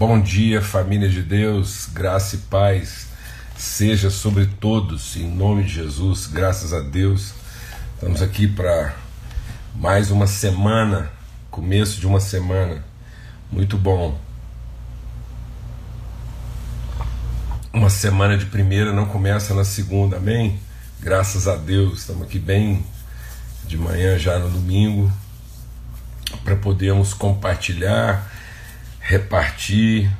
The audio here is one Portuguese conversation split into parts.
Bom dia, família de Deus, graça e paz seja sobre todos, em nome de Jesus, graças a Deus. Estamos aqui para mais uma semana, começo de uma semana, muito bom. Uma semana de primeira não começa na segunda, amém? Graças a Deus, estamos aqui bem de manhã já no domingo para podermos compartilhar repartir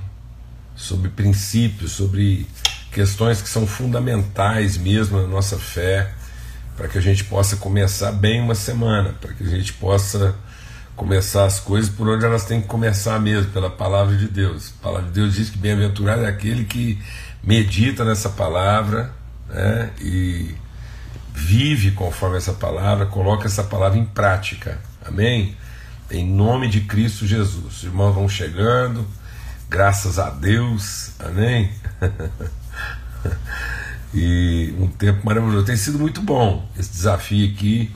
sobre princípios, sobre questões que são fundamentais mesmo na nossa fé, para que a gente possa começar bem uma semana, para que a gente possa começar as coisas por onde elas têm que começar mesmo, pela palavra de Deus. A palavra de Deus diz que bem-aventurado é aquele que medita nessa palavra né, e vive conforme essa palavra, coloca essa palavra em prática. Amém? Em nome de Cristo Jesus. Os irmãos vão chegando, graças a Deus, amém? e um tempo maravilhoso. Tem sido muito bom esse desafio aqui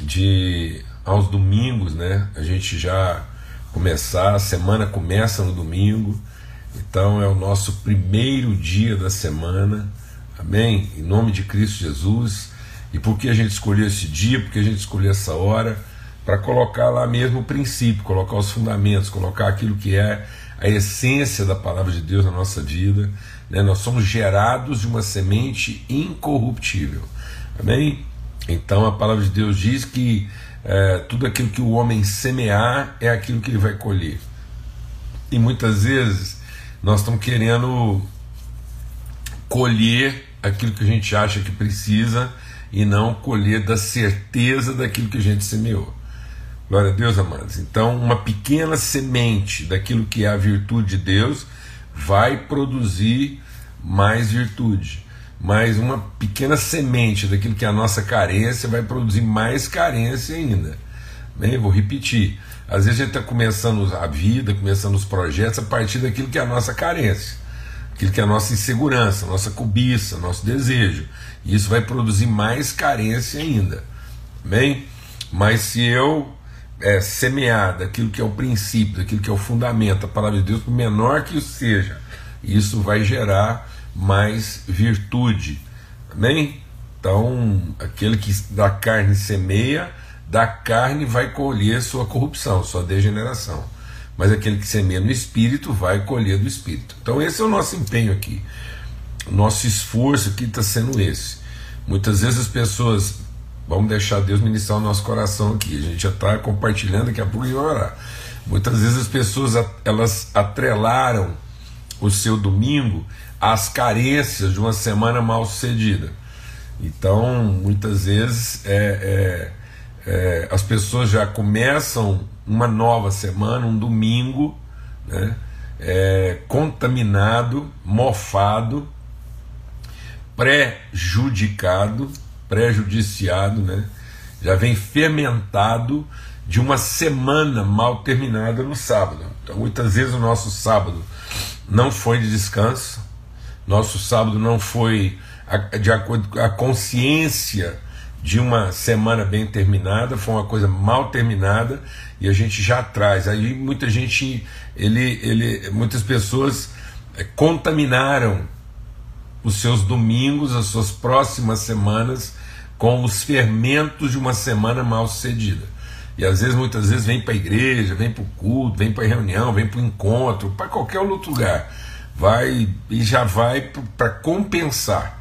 de aos domingos, né? A gente já começar, a semana começa no domingo, então é o nosso primeiro dia da semana, amém? Em nome de Cristo Jesus. E por que a gente escolheu esse dia? Porque a gente escolheu essa hora? Para colocar lá mesmo o princípio, colocar os fundamentos, colocar aquilo que é a essência da palavra de Deus na nossa vida. Né? Nós somos gerados de uma semente incorruptível. Amém? Então a palavra de Deus diz que é, tudo aquilo que o homem semear é aquilo que ele vai colher. E muitas vezes nós estamos querendo colher aquilo que a gente acha que precisa e não colher da certeza daquilo que a gente semeou. Glória a Deus, amados. Então, uma pequena semente daquilo que é a virtude de Deus vai produzir mais virtude. Mas uma pequena semente daquilo que é a nossa carência vai produzir mais carência ainda. Bem, vou repetir. Às vezes a gente está começando a vida, começando os projetos a partir daquilo que é a nossa carência, aquilo que é a nossa insegurança, nossa cobiça, nosso desejo. E isso vai produzir mais carência ainda. Bem, mas se eu é, semear daquilo que é o princípio, daquilo que é o fundamento, a palavra de Deus, por menor que isso seja, isso vai gerar mais virtude. Amém? Então, aquele que da carne semeia, da carne vai colher sua corrupção, sua degeneração. Mas aquele que semeia no espírito vai colher do espírito. Então, esse é o nosso empenho aqui. Nosso esforço aqui está sendo esse. Muitas vezes as pessoas Vamos deixar Deus ministrar o nosso coração aqui. A gente já está compartilhando, daqui a pouco vai orar. Muitas vezes as pessoas elas atrelaram o seu domingo às carências de uma semana mal sucedida. Então, muitas vezes é, é, é, as pessoas já começam uma nova semana, um domingo, né, é, contaminado, mofado, prejudicado prejudiciado, né? já vem fermentado de uma semana mal terminada no sábado. Então, muitas vezes o nosso sábado não foi de descanso, nosso sábado não foi de acordo com a consciência de uma semana bem terminada, foi uma coisa mal terminada e a gente já traz. Aí muita gente, ele, ele, muitas pessoas é, contaminaram os seus domingos, as suas próximas semanas, com os fermentos de uma semana mal sucedida. E às vezes, muitas vezes, vem para a igreja, vem para o culto, vem para a reunião, vem para o encontro, para qualquer outro lugar. Vai e já vai para compensar,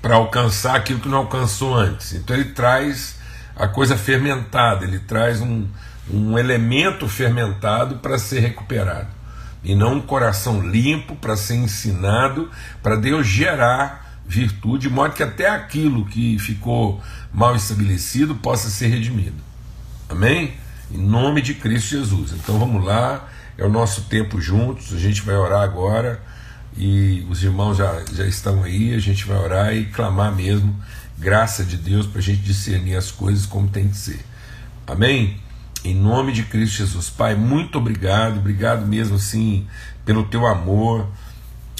para alcançar aquilo que não alcançou antes. Então ele traz a coisa fermentada, ele traz um, um elemento fermentado para ser recuperado e não um coração limpo para ser ensinado, para Deus gerar virtude, de modo que até aquilo que ficou mal estabelecido possa ser redimido. Amém? Em nome de Cristo Jesus. Então vamos lá, é o nosso tempo juntos, a gente vai orar agora e os irmãos já, já estão aí, a gente vai orar e clamar mesmo graça de Deus para a gente discernir as coisas como tem que ser. Amém? Em nome de Cristo Jesus. Pai, muito obrigado, obrigado mesmo assim pelo teu amor,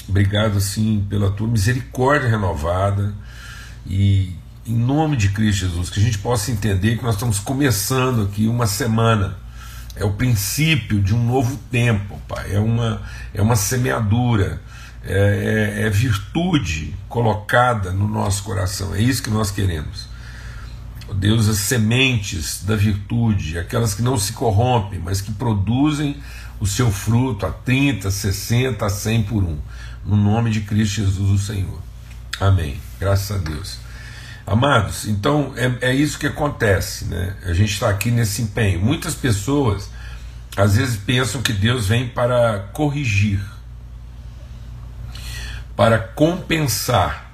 obrigado assim pela tua misericórdia renovada e em nome de Cristo Jesus, que a gente possa entender que nós estamos começando aqui uma semana é o princípio de um novo tempo, Pai. É uma, é uma semeadura, é, é, é virtude colocada no nosso coração. É isso que nós queremos. Deus, as sementes da virtude, aquelas que não se corrompem, mas que produzem o seu fruto a 30, 60, a 100 por um. No nome de Cristo Jesus, o Senhor. Amém. Graças a Deus. Amados, então é, é isso que acontece, né? A gente está aqui nesse empenho. Muitas pessoas às vezes pensam que Deus vem para corrigir, para compensar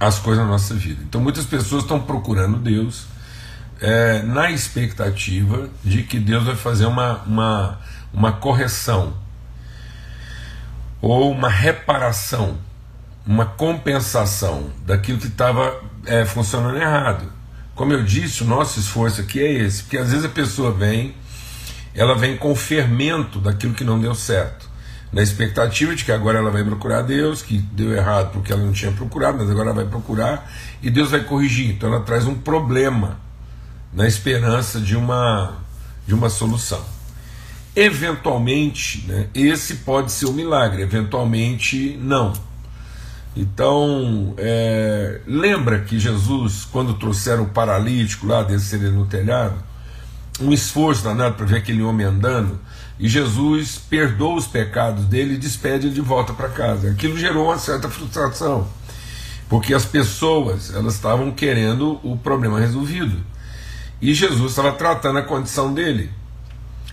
as coisas na nossa vida. Então muitas pessoas estão procurando Deus é, na expectativa de que Deus vai fazer uma, uma, uma correção ou uma reparação uma compensação daquilo que estava é, funcionando errado. Como eu disse, o nosso esforço aqui é esse, porque às vezes a pessoa vem, ela vem com o fermento daquilo que não deu certo, na expectativa de que agora ela vai procurar Deus, que deu errado porque ela não tinha procurado, mas agora ela vai procurar e Deus vai corrigir. Então ela traz um problema na esperança de uma, de uma solução. Eventualmente, né, esse pode ser um milagre, eventualmente não. Então, é, lembra que Jesus, quando trouxeram o paralítico lá, descer no telhado, um esforço danado para ver aquele homem andando, e Jesus perdoa os pecados dele e despede ele de volta para casa. Aquilo gerou uma certa frustração, porque as pessoas elas estavam querendo o problema resolvido, e Jesus estava tratando a condição dele.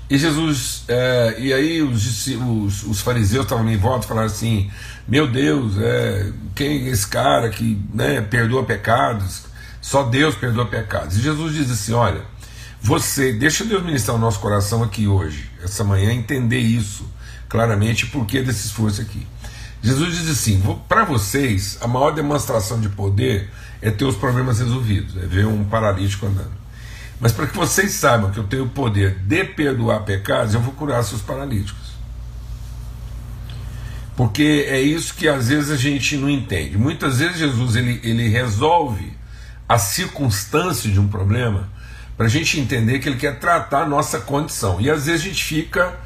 E Jesus, é, e aí os, os, os fariseus estavam em volta e falaram assim: Meu Deus, é, quem é esse cara que né, perdoa pecados? Só Deus perdoa pecados. E Jesus diz assim: Olha, você, deixa Deus ministrar o nosso coração aqui hoje, essa manhã, entender isso claramente, por que desse esforço aqui. Jesus diz assim: para vocês, a maior demonstração de poder é ter os problemas resolvidos, é ver um paralítico andando. Mas para que vocês saibam que eu tenho o poder de perdoar pecados, eu vou curar seus paralíticos. Porque é isso que às vezes a gente não entende. Muitas vezes Jesus ele, ele resolve a circunstância de um problema para a gente entender que ele quer tratar a nossa condição. E às vezes a gente fica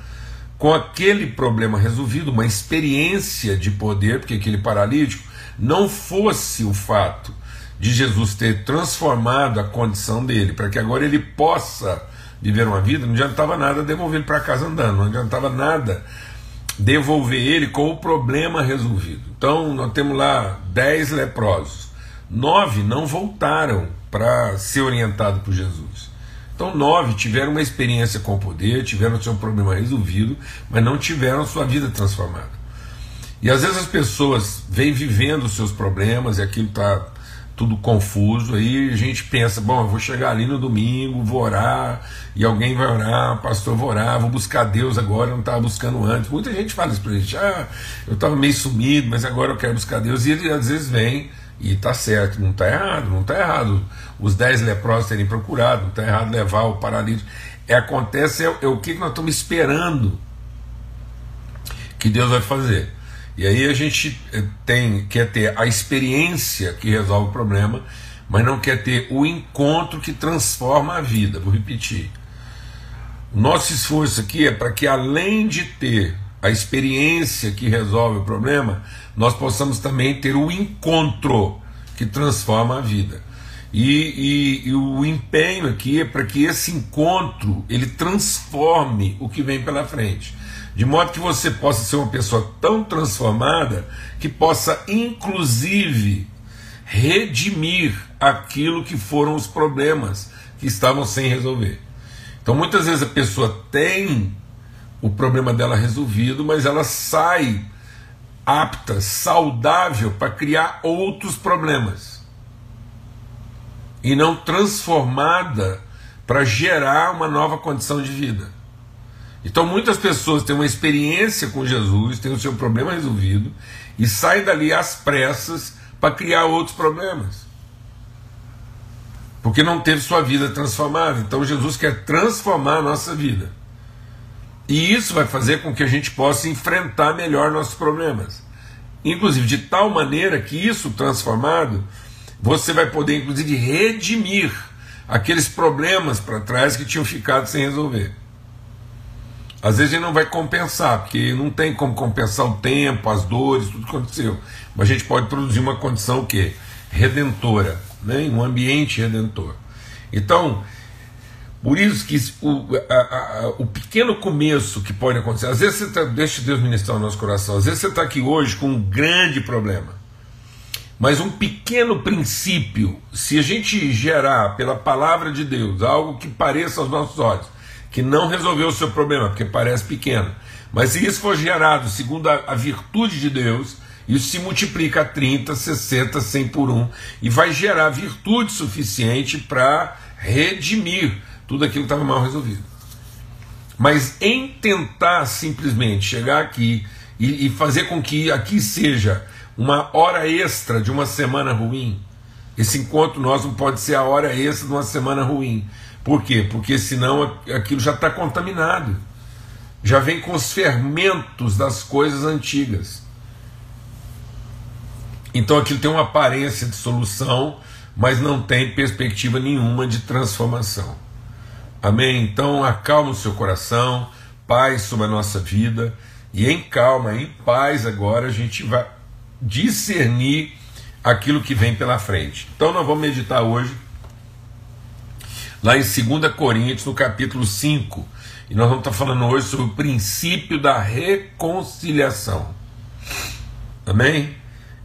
com aquele problema resolvido, uma experiência de poder, porque aquele paralítico não fosse o fato de Jesus ter transformado a condição dele, para que agora ele possa viver uma vida, não adiantava nada devolver ele para casa andando, não adiantava nada devolver ele com o problema resolvido. Então, nós temos lá dez leprosos, nove não voltaram para ser orientado por Jesus. Então, nove tiveram uma experiência com o poder, tiveram seu problema resolvido, mas não tiveram sua vida transformada. E às vezes as pessoas vêm vivendo os seus problemas e aquilo está tudo confuso. Aí a gente pensa, bom, eu vou chegar ali no domingo, vou orar, e alguém vai orar, pastor, vou orar, vou buscar Deus agora, eu não estava buscando antes. Muita gente fala isso pra gente, ah, eu estava meio sumido, mas agora eu quero buscar Deus. E ele às vezes vem e está certo, não está errado, não está errado. Os dez leprosos terem procurado, não está errado levar o paralítico. É, acontece é, é o que nós estamos esperando que Deus vai fazer. E aí a gente eh, tem quer ter a experiência que resolve o problema, mas não quer ter o encontro que transforma a vida. Vou repetir. Nosso esforço aqui é para que além de ter a experiência que resolve o problema, nós possamos também ter o encontro que transforma a vida. E, e, e o empenho aqui é para que esse encontro ele transforme o que vem pela frente de modo que você possa ser uma pessoa tão transformada que possa, inclusive, redimir aquilo que foram os problemas que estavam sem resolver. Então, muitas vezes a pessoa tem o problema dela resolvido, mas ela sai apta, saudável para criar outros problemas e não transformada para gerar uma nova condição de vida. Então muitas pessoas têm uma experiência com Jesus, têm o seu problema resolvido e saem dali às pressas para criar outros problemas. Porque não teve sua vida transformada. Então Jesus quer transformar a nossa vida. E isso vai fazer com que a gente possa enfrentar melhor nossos problemas. Inclusive de tal maneira que isso transformado, você vai poder inclusive redimir aqueles problemas para trás que tinham ficado sem resolver. Às vezes a gente não vai compensar, porque não tem como compensar o tempo, as dores, tudo que aconteceu. Mas a gente pode produzir uma condição que redentora, né? um ambiente redentor. Então, por isso que o, a, a, o pequeno começo que pode acontecer, às vezes você está, deixa Deus ministrar o nosso coração, às vezes você está aqui hoje com um grande problema, mas um pequeno princípio, se a gente gerar pela palavra de Deus algo que pareça aos nossos olhos, que não resolveu o seu problema, porque parece pequeno, mas se isso for gerado segundo a, a virtude de Deus, isso se multiplica a 30, 60, 100 por 1 e vai gerar virtude suficiente para redimir tudo aquilo que estava mal resolvido. Mas em tentar simplesmente chegar aqui e, e fazer com que aqui seja uma hora extra de uma semana ruim, esse encontro nosso não pode ser a hora extra de uma semana ruim. Por quê? Porque senão aquilo já está contaminado. Já vem com os fermentos das coisas antigas. Então aquilo tem uma aparência de solução, mas não tem perspectiva nenhuma de transformação. Amém? Então acalma o seu coração, paz sobre a nossa vida, e em calma, em paz agora a gente vai discernir aquilo que vem pela frente. Então nós vamos meditar hoje, lá em 2 Coríntios, no capítulo 5, e nós vamos estar falando hoje sobre o princípio da reconciliação. Amém?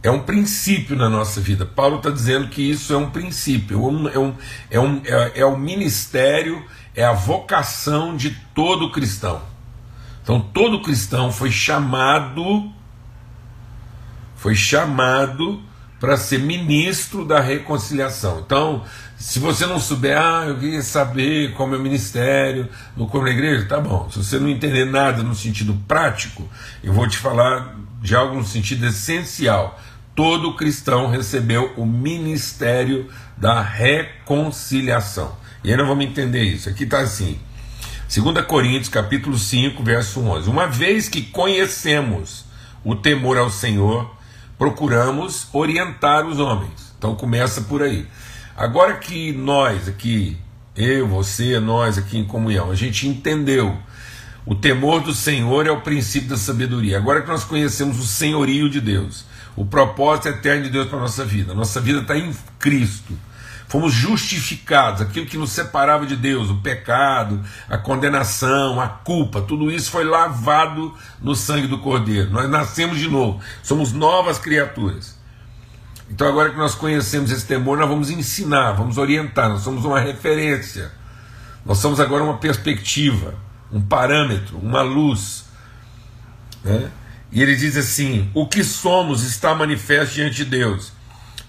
É um princípio na nossa vida. Paulo está dizendo que isso é um princípio, é, um, é, um, é, é, é o ministério é a vocação de todo cristão. Então todo cristão foi chamado foi chamado para ser ministro da reconciliação. Então, se você não souber, ah, eu queria saber qual é o ministério no corpo da igreja, tá bom. Se você não entender nada no sentido prático, eu vou te falar de algo no sentido essencial. Todo cristão recebeu o ministério da reconciliação. E nós vamos entender isso. Aqui está assim. 2 Coríntios capítulo 5, verso 11. Uma vez que conhecemos o temor ao Senhor, procuramos orientar os homens. Então começa por aí. Agora que nós aqui, eu, você, nós aqui em comunhão, a gente entendeu o temor do Senhor é o princípio da sabedoria. Agora que nós conhecemos o senhorio de Deus, o propósito eterno de Deus para a nossa vida, nossa vida está em Cristo. Fomos justificados, aquilo que nos separava de Deus, o pecado, a condenação, a culpa, tudo isso foi lavado no sangue do Cordeiro. Nós nascemos de novo, somos novas criaturas. Então, agora que nós conhecemos esse temor, nós vamos ensinar, vamos orientar, nós somos uma referência, nós somos agora uma perspectiva, um parâmetro, uma luz. Né? E ele diz assim: o que somos está manifesto diante de Deus,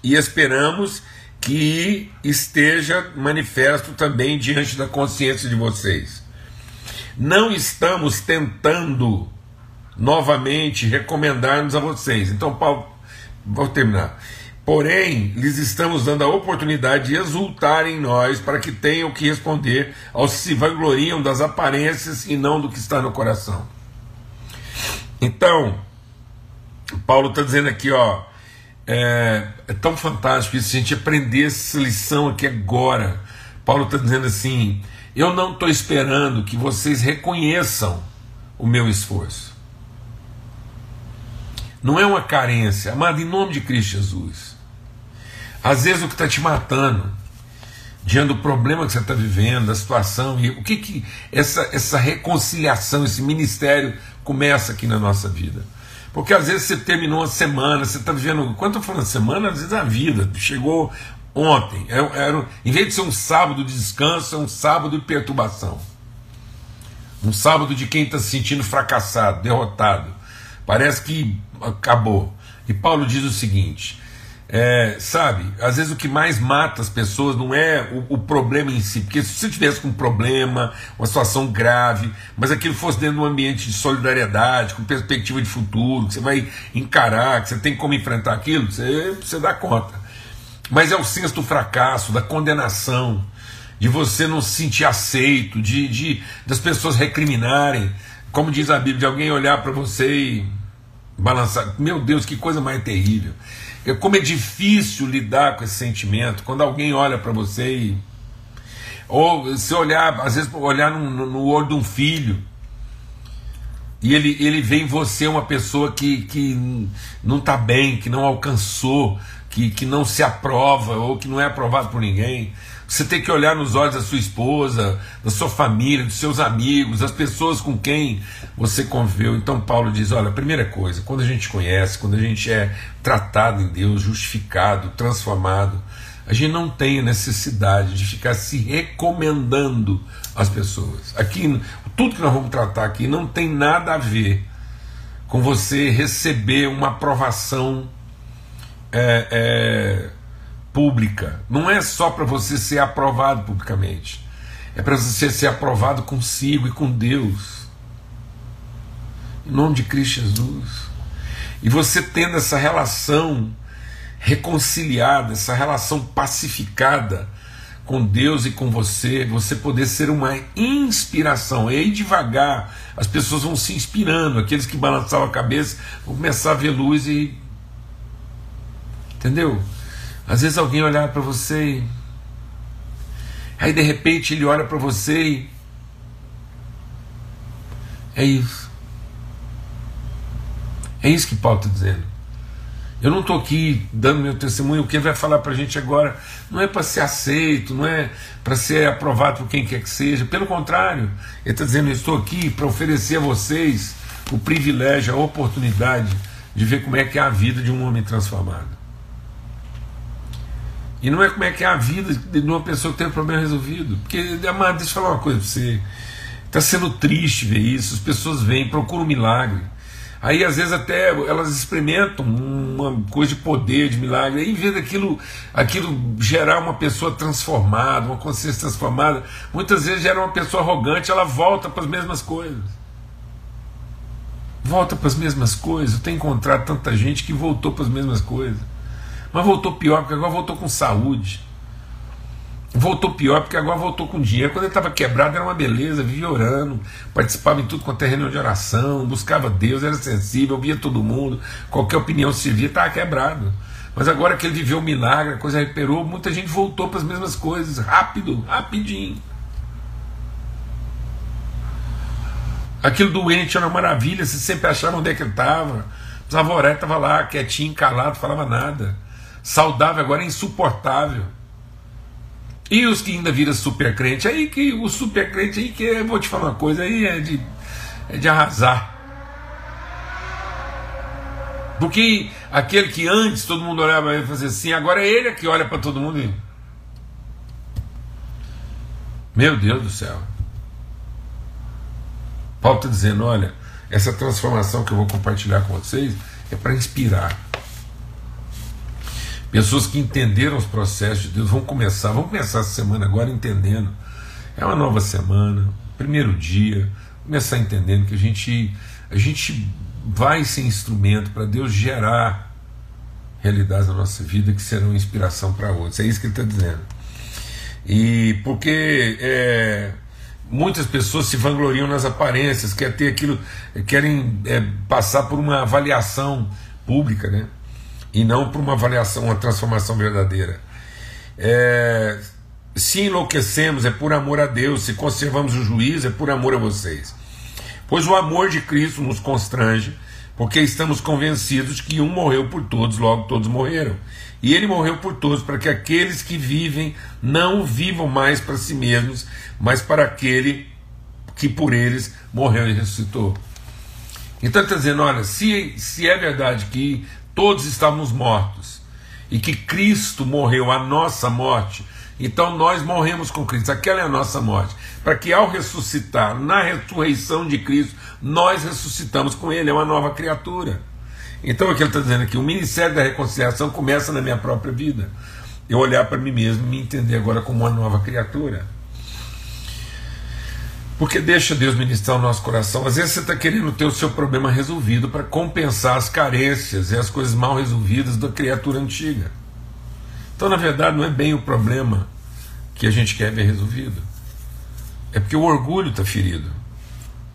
e esperamos que esteja manifesto também diante da consciência de vocês. Não estamos tentando novamente recomendar-nos a vocês. Então, Paulo, vou terminar. Porém, lhes estamos dando a oportunidade de exultar em nós para que tenham que responder aos que se vangloriam das aparências e não do que está no coração. Então, Paulo está dizendo aqui, ó, é, é tão fantástico isso, a gente aprender essa lição aqui agora. Paulo está dizendo assim: eu não estou esperando que vocês reconheçam o meu esforço. Não é uma carência, amado, em nome de Cristo Jesus. Às vezes o que está te matando, diante do problema que você está vivendo, da situação, e o que, que essa, essa reconciliação, esse ministério começa aqui na nossa vida. Porque às vezes você terminou uma semana, você está vivendo. Quando eu falando semana, às vezes a vida chegou ontem. Era, é, era, em vez de ser um sábado de descanso, é um sábado de perturbação. Um sábado de quem está se sentindo fracassado, derrotado. Parece que acabou. E Paulo diz o seguinte: é, sabe, às vezes o que mais mata as pessoas não é o, o, problema em si, porque se você tivesse com um problema, uma situação grave, mas aquilo fosse dentro de um ambiente de solidariedade, com perspectiva de futuro, que você vai encarar, que você tem como enfrentar aquilo, você, você dá conta. Mas é o senso do fracasso, da condenação, de você não se sentir aceito, de, de das pessoas recriminarem, como diz a Bíblia, de alguém olhar para você e balançar. Meu Deus, que coisa mais terrível. Como é difícil lidar com esse sentimento quando alguém olha para você e. Ou se olhar, às vezes, olhar no, no olho de um filho e ele, ele vê em você uma pessoa que, que não está bem, que não alcançou, que, que não se aprova ou que não é aprovado por ninguém. Você tem que olhar nos olhos da sua esposa, da sua família, dos seus amigos, das pessoas com quem você conviveu. Então, Paulo diz: olha, primeira coisa, quando a gente conhece, quando a gente é tratado em Deus, justificado, transformado, a gente não tem a necessidade de ficar se recomendando às pessoas. Aqui, tudo que nós vamos tratar aqui não tem nada a ver com você receber uma aprovação é, é, pública. Não é só para você ser aprovado publicamente. É para você ser aprovado consigo e com Deus. Em nome de Cristo Jesus. E você tendo essa relação reconciliada, essa relação pacificada com Deus e com você, você poder ser uma inspiração. E aí devagar as pessoas vão se inspirando, aqueles que balançavam a cabeça vão começar a ver luz e. Entendeu? Às vezes alguém olhar para você. Aí de repente ele olha para você e. É isso. É isso que Paulo está dizendo. Eu não estou aqui dando meu testemunho, o que vai falar para a gente agora não é para ser aceito, não é para ser aprovado por quem quer que seja, pelo contrário, ele está dizendo: eu estou aqui para oferecer a vocês o privilégio, a oportunidade de ver como é que é a vida de um homem transformado. E não é como é que é a vida de uma pessoa que tem um problema resolvido. Porque, amado, deixa eu falar uma coisa para você. Está sendo triste ver isso. As pessoas vêm, procuram um milagre. Aí, às vezes, até elas experimentam uma coisa de poder, de milagre. Aí, em vez daquilo aquilo gerar uma pessoa transformada, uma consciência transformada, muitas vezes gera uma pessoa arrogante, ela volta para as mesmas coisas. Volta para as mesmas coisas. Eu tenho encontrado tanta gente que voltou para as mesmas coisas. Mas voltou pior, porque agora voltou com saúde. Voltou pior, porque agora voltou com dinheiro. Quando ele estava quebrado, era uma beleza, vivia orando, participava em tudo quanto é reunião de oração, buscava Deus, era sensível, via todo mundo, qualquer opinião servia, estava quebrado. Mas agora que ele viveu o milagre, a coisa recuperou, muita gente voltou para as mesmas coisas, rápido, rapidinho. Aquilo doente era uma maravilha, você sempre achava onde é que ele estava. Zavoré estava lá, quietinho, calado, falava nada saudável agora é insuportável. E os que ainda viram super crente, aí que o super crente aí que eu vou te falar uma coisa, aí é de, é de arrasar. Porque aquele que antes todo mundo olhava e fazia assim, agora é ele que olha para todo mundo e. Meu Deus do céu. Paulo está dizendo: olha, essa transformação que eu vou compartilhar com vocês é para inspirar. Pessoas que entenderam os processos de Deus vão começar, vão começar essa semana agora entendendo. É uma nova semana, primeiro dia, começar entendendo que a gente, a gente vai ser instrumento para Deus gerar realidades na nossa vida que serão inspiração para outros. É isso que ele está dizendo. E porque é, muitas pessoas se vangloriam nas aparências, querem ter aquilo, querem é, passar por uma avaliação pública, né? E não por uma avaliação, uma transformação verdadeira. É, se enlouquecemos é por amor a Deus, se conservamos o juízo é por amor a vocês. Pois o amor de Cristo nos constrange, porque estamos convencidos que um morreu por todos, logo todos morreram. E ele morreu por todos, para que aqueles que vivem não vivam mais para si mesmos, mas para aquele que por eles morreu e ressuscitou. Então está dizendo: olha, se, se é verdade que todos estávamos mortos e que Cristo morreu a nossa morte, então nós morremos com Cristo, aquela é a nossa morte, para que ao ressuscitar, na ressurreição de Cristo, nós ressuscitamos com Ele, é uma nova criatura. Então o que ele está dizendo aqui, o ministério da reconciliação começa na minha própria vida. Eu olhar para mim mesmo e me entender agora como uma nova criatura. Porque deixa Deus ministrar o nosso coração. Às vezes você está querendo ter o seu problema resolvido para compensar as carências e as coisas mal resolvidas da criatura antiga. Então, na verdade, não é bem o problema que a gente quer ver resolvido. É porque o orgulho está ferido.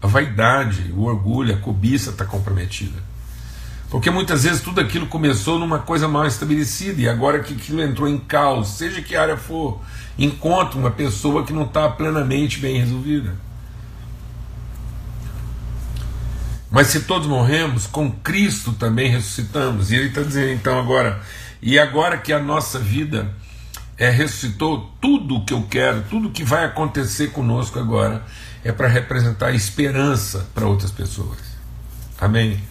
A vaidade, o orgulho, a cobiça está comprometida. Porque muitas vezes tudo aquilo começou numa coisa mal estabelecida e agora que aquilo entrou em caos, seja que área for, encontra uma pessoa que não está plenamente bem resolvida. Mas se todos morremos, com Cristo também ressuscitamos. E ele está dizendo então agora, e agora que a nossa vida é, ressuscitou, tudo o que eu quero, tudo o que vai acontecer conosco agora é para representar esperança para outras pessoas. Amém?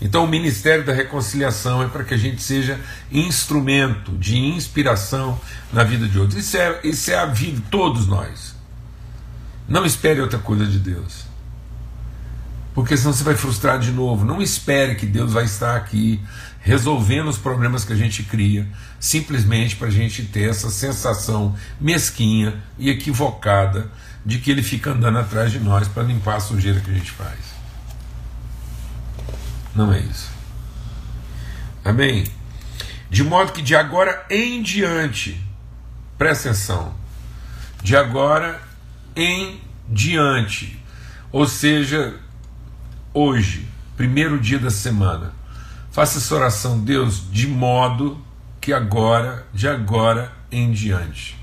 Então o ministério da reconciliação é para que a gente seja instrumento de inspiração na vida de outros. Isso é, isso é a vida de todos nós. Não espere outra coisa de Deus porque senão você vai frustrar de novo. Não espere que Deus vai estar aqui resolvendo os problemas que a gente cria, simplesmente para a gente ter essa sensação mesquinha e equivocada de que Ele fica andando atrás de nós para limpar a sujeira que a gente faz. Não é isso. Amém? De modo que de agora em diante, presta atenção, de agora em diante, ou seja, hoje, primeiro dia da semana, faça essa oração, Deus, de modo que agora, de agora em diante.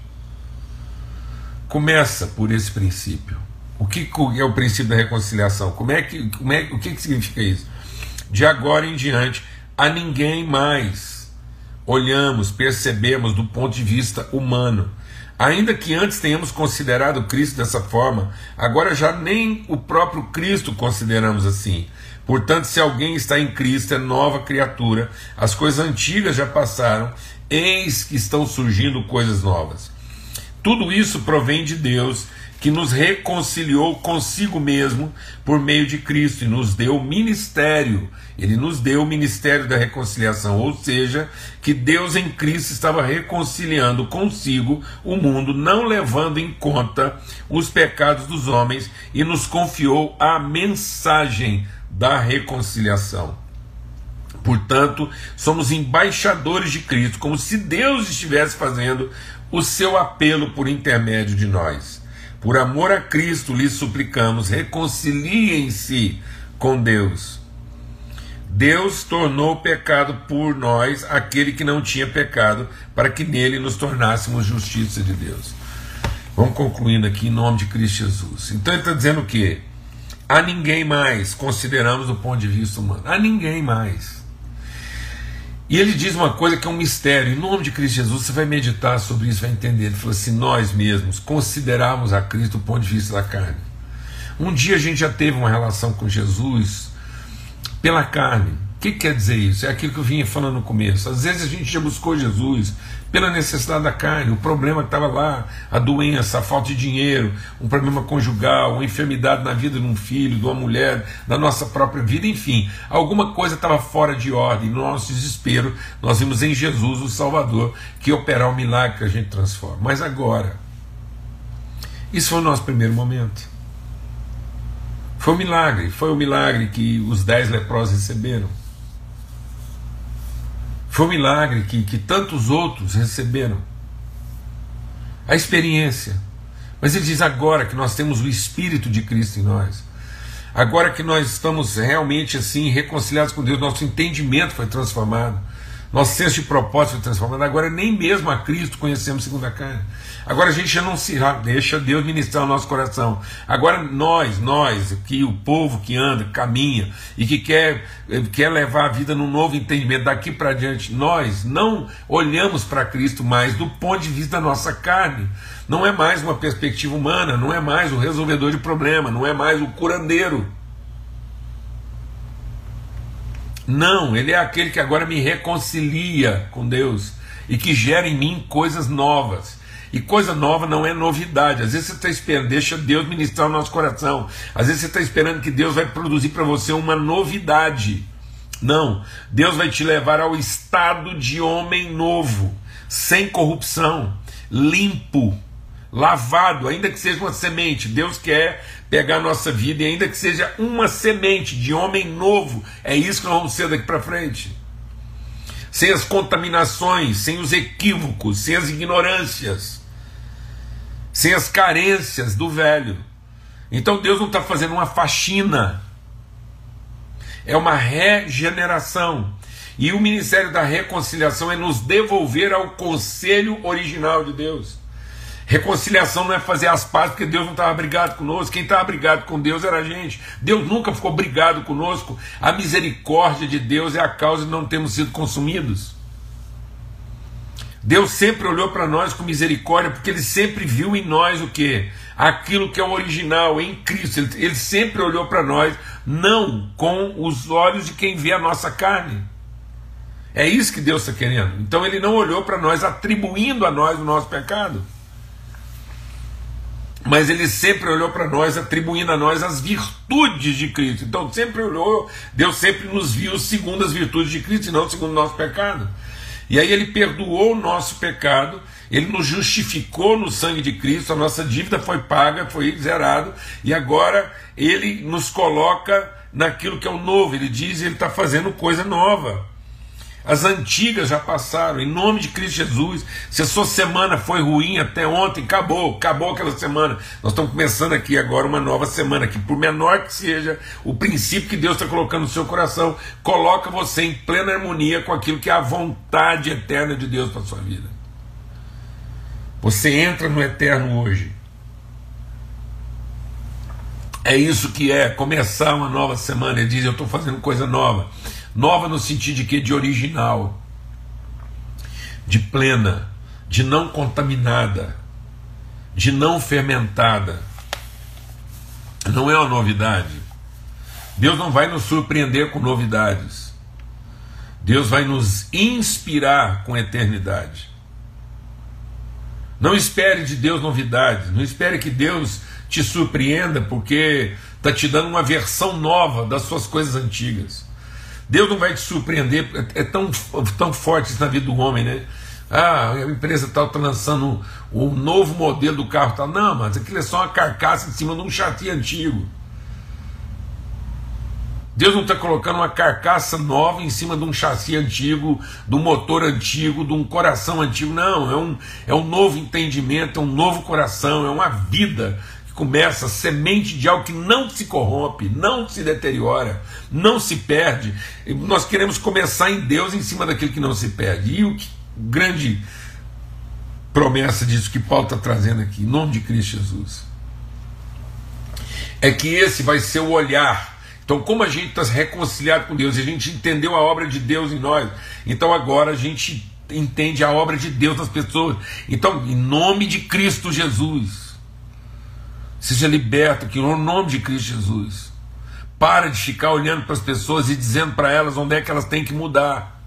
Começa por esse princípio. O que é o princípio da reconciliação? Como é que, como é, o que, que significa isso? De agora em diante, a ninguém mais olhamos, percebemos do ponto de vista humano Ainda que antes tenhamos considerado Cristo dessa forma, agora já nem o próprio Cristo consideramos assim. Portanto, se alguém está em Cristo, é nova criatura, as coisas antigas já passaram, eis que estão surgindo coisas novas. Tudo isso provém de Deus, que nos reconciliou consigo mesmo por meio de Cristo e nos deu o ministério. Ele nos deu o ministério da reconciliação, ou seja, que Deus em Cristo estava reconciliando consigo o mundo, não levando em conta os pecados dos homens e nos confiou a mensagem da reconciliação. Portanto, somos embaixadores de Cristo, como se Deus estivesse fazendo o seu apelo por intermédio de nós. Por amor a Cristo lhes suplicamos, reconciliem-se com Deus. Deus tornou pecado por nós aquele que não tinha pecado, para que nele nos tornássemos justiça de Deus. Vamos concluindo aqui em nome de Cristo Jesus. Então ele está dizendo o quê? A ninguém mais consideramos do ponto de vista humano. A ninguém mais. E ele diz uma coisa que é um mistério. Em nome de Cristo Jesus, você vai meditar sobre isso, vai entender. Ele falou assim: nós mesmos consideramos a Cristo do ponto de vista da carne. Um dia a gente já teve uma relação com Jesus pela carne. O que quer dizer isso? É aquilo que eu vinha falando no começo. Às vezes a gente já buscou Jesus pela necessidade da carne, o problema que estava lá, a doença, a falta de dinheiro, um problema conjugal, uma enfermidade na vida de um filho, de uma mulher, da nossa própria vida, enfim, alguma coisa estava fora de ordem. No nosso desespero, nós vimos em Jesus o Salvador que operar o milagre que a gente transforma. Mas agora, isso foi o nosso primeiro momento. Foi um milagre, foi o um milagre que os dez leprosos receberam. Foi um milagre que, que tantos outros receberam. A experiência. Mas ele diz agora que nós temos o Espírito de Cristo em nós. Agora que nós estamos realmente assim reconciliados com Deus, nosso entendimento foi transformado. Nosso senso de propósito foi transformado. Agora nem mesmo a Cristo conhecemos segundo a carne. Agora a gente já não se deixa Deus ministrar o nosso coração. Agora nós, nós, que o povo que anda, caminha e que quer, quer levar a vida num novo entendimento daqui para diante, nós não olhamos para Cristo mais do ponto de vista da nossa carne. Não é mais uma perspectiva humana, não é mais o resolvedor de problema, não é mais o curandeiro. Não, ele é aquele que agora me reconcilia com Deus e que gera em mim coisas novas. E coisa nova não é novidade. Às vezes você está esperando, deixa Deus ministrar o nosso coração. Às vezes você está esperando que Deus vai produzir para você uma novidade. Não, Deus vai te levar ao estado de homem novo, sem corrupção, limpo, lavado, ainda que seja uma semente. Deus quer pegar a nossa vida e ainda que seja uma semente de homem novo, é isso que nós vamos ser daqui para frente. Sem as contaminações, sem os equívocos, sem as ignorâncias, sem as carências do velho. Então Deus não está fazendo uma faxina, é uma regeneração. E o ministério da reconciliação é nos devolver ao conselho original de Deus. Reconciliação não é fazer as pazes porque Deus não estava brigado conosco. Quem estava brigado com Deus era a gente. Deus nunca ficou brigado conosco. A misericórdia de Deus é a causa de não termos sido consumidos. Deus sempre olhou para nós com misericórdia porque Ele sempre viu em nós o que? Aquilo que é o original, em Cristo. Ele, ele sempre olhou para nós, não com os olhos de quem vê a nossa carne. É isso que Deus está querendo. Então Ele não olhou para nós atribuindo a nós o nosso pecado mas ele sempre olhou para nós, atribuindo a nós as virtudes de Cristo. Então, sempre olhou, Deus sempre nos viu segundo as virtudes de Cristo e não segundo o nosso pecado. E aí ele perdoou o nosso pecado, ele nos justificou no sangue de Cristo, a nossa dívida foi paga, foi zerado, e agora ele nos coloca naquilo que é o novo. Ele diz, ele está fazendo coisa nova. As antigas já passaram, em nome de Cristo Jesus. Se a sua semana foi ruim até ontem, acabou, acabou aquela semana. Nós estamos começando aqui agora uma nova semana, que por menor que seja o princípio que Deus está colocando no seu coração, coloca você em plena harmonia com aquilo que é a vontade eterna de Deus para a sua vida. Você entra no eterno hoje. É isso que é começar uma nova semana. Ele diz: Eu estou fazendo coisa nova. Nova no sentido de que? De original, de plena, de não contaminada, de não fermentada. Não é uma novidade. Deus não vai nos surpreender com novidades. Deus vai nos inspirar com eternidade. Não espere de Deus novidades. Não espere que Deus te surpreenda porque está te dando uma versão nova das suas coisas antigas. Deus não vai te surpreender, é, é tão, tão forte isso na vida do homem, né? Ah, a empresa tal está lançando um, um, novo modelo do carro tal. Não, mas aquilo é só uma carcaça em cima de um chassi antigo. Deus não está colocando uma carcaça nova em cima de um chassi antigo, de um motor antigo, de um coração antigo. Não, é um, é um novo entendimento, é um novo coração, é uma vida começa semente de algo que não se corrompe, não se deteriora, não se perde. Nós queremos começar em Deus em cima daquilo que não se perde. E o que, grande promessa disso que Paulo está trazendo aqui, em nome de Cristo Jesus, é que esse vai ser o olhar. Então, como a gente está reconciliado com Deus, a gente entendeu a obra de Deus em nós, então agora a gente entende a obra de Deus nas pessoas. Então, em nome de Cristo Jesus, Seja liberto aqui no nome de Cristo Jesus. Para de ficar olhando para as pessoas e dizendo para elas onde é que elas têm que mudar.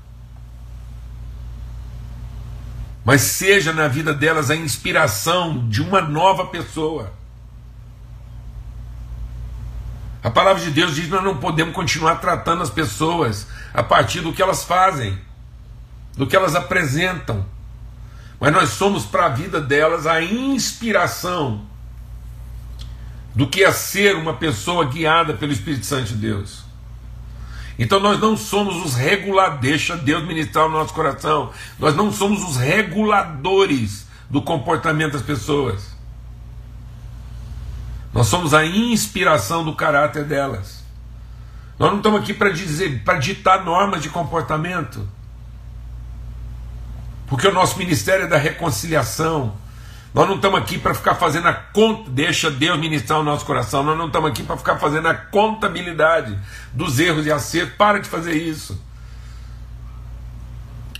Mas seja na vida delas a inspiração de uma nova pessoa. A palavra de Deus diz que nós não podemos continuar tratando as pessoas a partir do que elas fazem, do que elas apresentam. Mas nós somos para a vida delas a inspiração do que a ser uma pessoa guiada pelo Espírito Santo de Deus. Então nós não somos os reguladores, deixa Deus ministrar o nosso coração. Nós não somos os reguladores do comportamento das pessoas. Nós somos a inspiração do caráter delas. Nós não estamos aqui para dizer, para ditar normas de comportamento. Porque o nosso ministério é da reconciliação, nós não estamos aqui para ficar fazendo a conta, deixa Deus ministrar o nosso coração. Nós não estamos aqui para ficar fazendo a contabilidade dos erros e acertos. Para de fazer isso.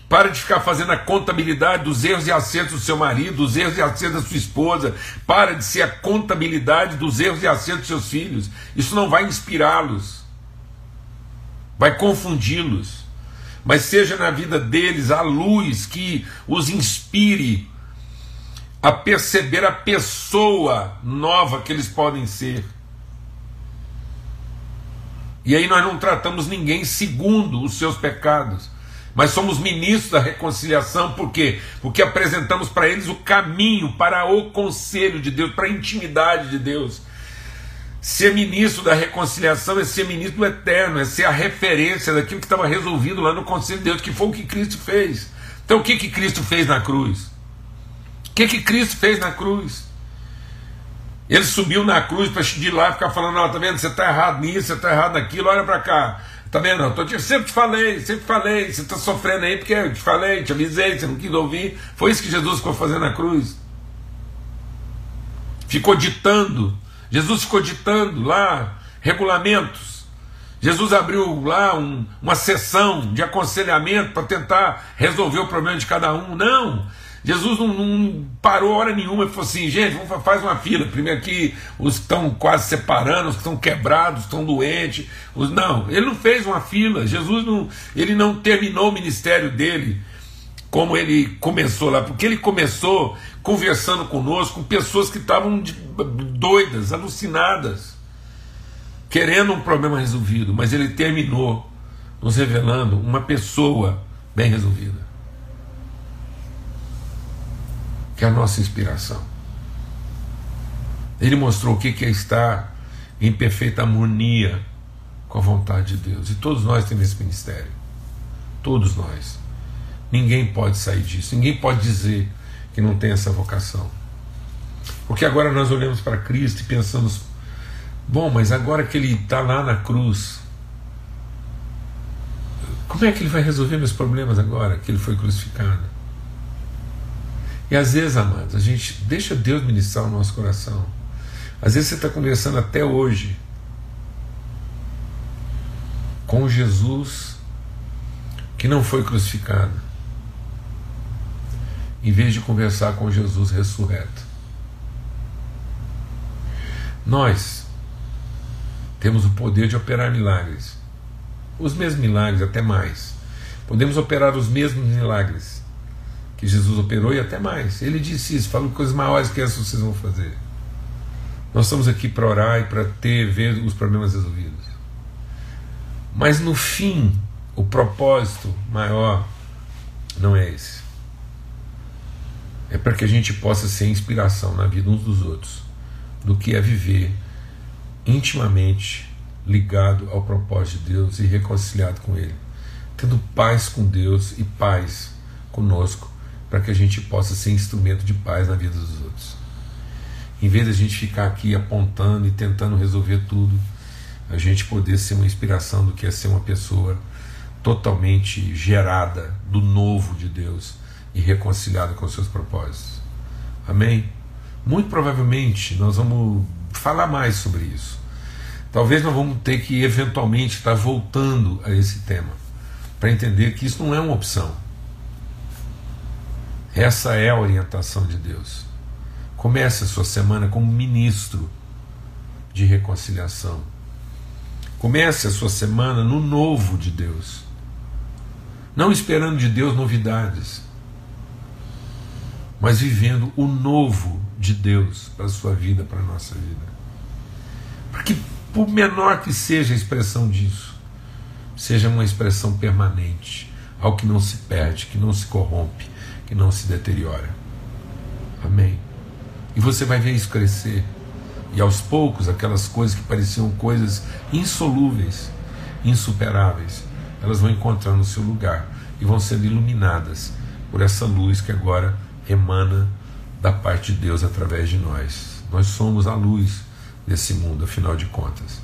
Para de ficar fazendo a contabilidade dos erros e acertos do seu marido, dos erros e acertos da sua esposa. Para de ser a contabilidade dos erros e acertos dos seus filhos. Isso não vai inspirá-los. Vai confundi-los. Mas seja na vida deles a luz que os inspire a perceber a pessoa nova que eles podem ser. E aí nós não tratamos ninguém segundo os seus pecados, mas somos ministros da reconciliação, por quê? Porque apresentamos para eles o caminho para o conselho de Deus, para a intimidade de Deus. Ser ministro da reconciliação é ser ministro do eterno, é ser a referência daquilo que estava resolvido lá no conselho de Deus, que foi o que Cristo fez. Então o que, que Cristo fez na cruz? Que, que Cristo fez na cruz? Ele subiu na cruz para de lá ficar falando, não, tá vendo, você está errado nisso, você está errado naquilo, olha para cá. Tá vendo? Eu, tô, sempre te falei, sempre falei, você está sofrendo aí porque eu te falei, te avisei, você não quis ouvir. Foi isso que Jesus ficou fazendo na cruz. Ficou ditando. Jesus ficou ditando lá regulamentos. Jesus abriu lá um, uma sessão de aconselhamento para tentar resolver o problema de cada um. Não. Jesus não, não, parou hora nenhuma e falou assim, gente, vamos, faz uma fila. Primeiro aqui, os que estão quase separando, os que estão quebrados, estão doentes. Os, não, ele não fez uma fila. Jesus não, ele não terminou o ministério dele como ele começou lá, porque ele começou conversando conosco com pessoas que estavam doidas, alucinadas, querendo um problema resolvido, mas ele terminou nos revelando uma pessoa bem resolvida. Que é a nossa inspiração. Ele mostrou o que é estar em perfeita harmonia com a vontade de Deus. E todos nós temos esse ministério. Todos nós. Ninguém pode sair disso. Ninguém pode dizer que não tem essa vocação. Porque agora nós olhamos para Cristo e pensamos: bom, mas agora que Ele está lá na cruz, como é que Ele vai resolver meus problemas agora que Ele foi crucificado? E às vezes, amados, a gente deixa Deus ministrar o nosso coração. Às vezes você está conversando até hoje com Jesus que não foi crucificado, em vez de conversar com Jesus ressurreto. Nós temos o poder de operar milagres, os mesmos milagres, até mais. Podemos operar os mesmos milagres que Jesus operou e até mais. Ele disse isso, falou coisas maiores que essas vocês vão fazer. Nós estamos aqui para orar e para ter, ver os problemas resolvidos. Mas no fim, o propósito maior não é esse. É para que a gente possa ser inspiração na vida uns dos outros, do que é viver intimamente ligado ao propósito de Deus e reconciliado com Ele, tendo paz com Deus e paz conosco para que a gente possa ser instrumento de paz na vida dos outros. Em vez de a gente ficar aqui apontando e tentando resolver tudo, a gente poder ser uma inspiração do que é ser uma pessoa totalmente gerada do novo de Deus e reconciliada com os seus propósitos. Amém? Muito provavelmente nós vamos falar mais sobre isso. Talvez nós vamos ter que eventualmente estar voltando a esse tema para entender que isso não é uma opção essa é a orientação de Deus. Comece a sua semana como ministro de reconciliação. Comece a sua semana no novo de Deus. Não esperando de Deus novidades, mas vivendo o novo de Deus para a sua vida, para a nossa vida. Porque, por menor que seja a expressão disso, seja uma expressão permanente, ao que não se perde, que não se corrompe, que não se deteriora. Amém. E você vai ver isso crescer. E aos poucos, aquelas coisas que pareciam coisas insolúveis, insuperáveis, elas vão encontrando o seu lugar e vão sendo iluminadas por essa luz que agora emana da parte de Deus através de nós. Nós somos a luz desse mundo, afinal de contas.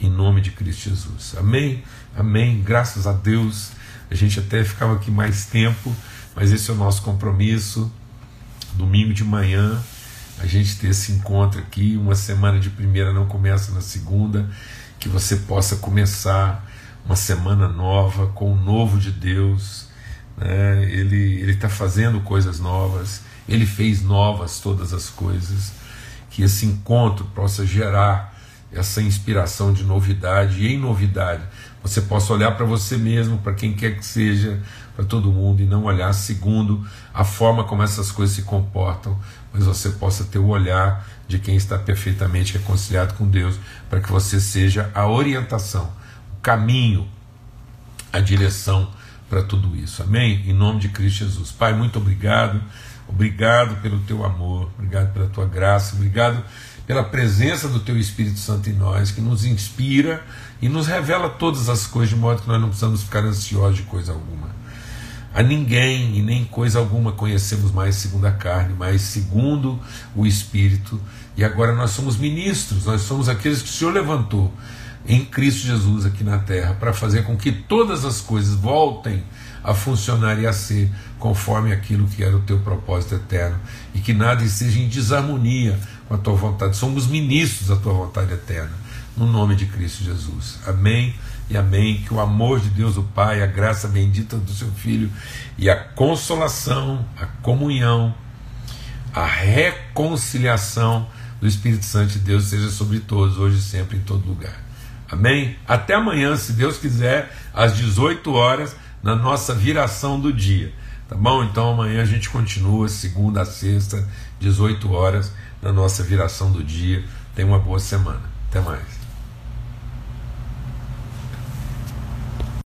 Em nome de Cristo Jesus. Amém? Amém. Graças a Deus. A gente até ficava aqui mais tempo mas esse é o nosso compromisso. Domingo de manhã, a gente ter esse encontro aqui. Uma semana de primeira não começa na segunda. Que você possa começar uma semana nova com o novo de Deus. Né? Ele está fazendo coisas novas. Ele fez novas todas as coisas. Que esse encontro possa gerar essa inspiração de novidade e em novidade você possa olhar para você mesmo, para quem quer que seja, para todo mundo e não olhar segundo a forma como essas coisas se comportam, mas você possa ter o olhar de quem está perfeitamente reconciliado com Deus, para que você seja a orientação, o caminho, a direção para tudo isso. Amém? Em nome de Cristo Jesus. Pai, muito obrigado. Obrigado pelo teu amor, obrigado pela tua graça, obrigado pela presença do teu Espírito Santo em nós, que nos inspira e nos revela todas as coisas, de modo que nós não precisamos ficar ansiosos de coisa alguma. A ninguém e nem coisa alguma conhecemos mais segundo a carne, mas segundo o Espírito. E agora nós somos ministros, nós somos aqueles que o Senhor levantou em Cristo Jesus aqui na terra, para fazer com que todas as coisas voltem a funcionar e a ser conforme aquilo que era o teu propósito eterno e que nada esteja em desarmonia com a tua vontade. Somos ministros da tua vontade eterna, no nome de Cristo Jesus. Amém e amém. Que o amor de Deus, o Pai, a graça bendita do seu Filho e a consolação, a comunhão, a reconciliação do Espírito Santo de Deus seja sobre todos, hoje e sempre, em todo lugar. Amém? Até amanhã, se Deus quiser, às 18 horas, na nossa viração do dia. Tá bom? Então amanhã a gente continua, segunda a sexta, 18 horas, na nossa viração do dia. Tenha uma boa semana. Até mais.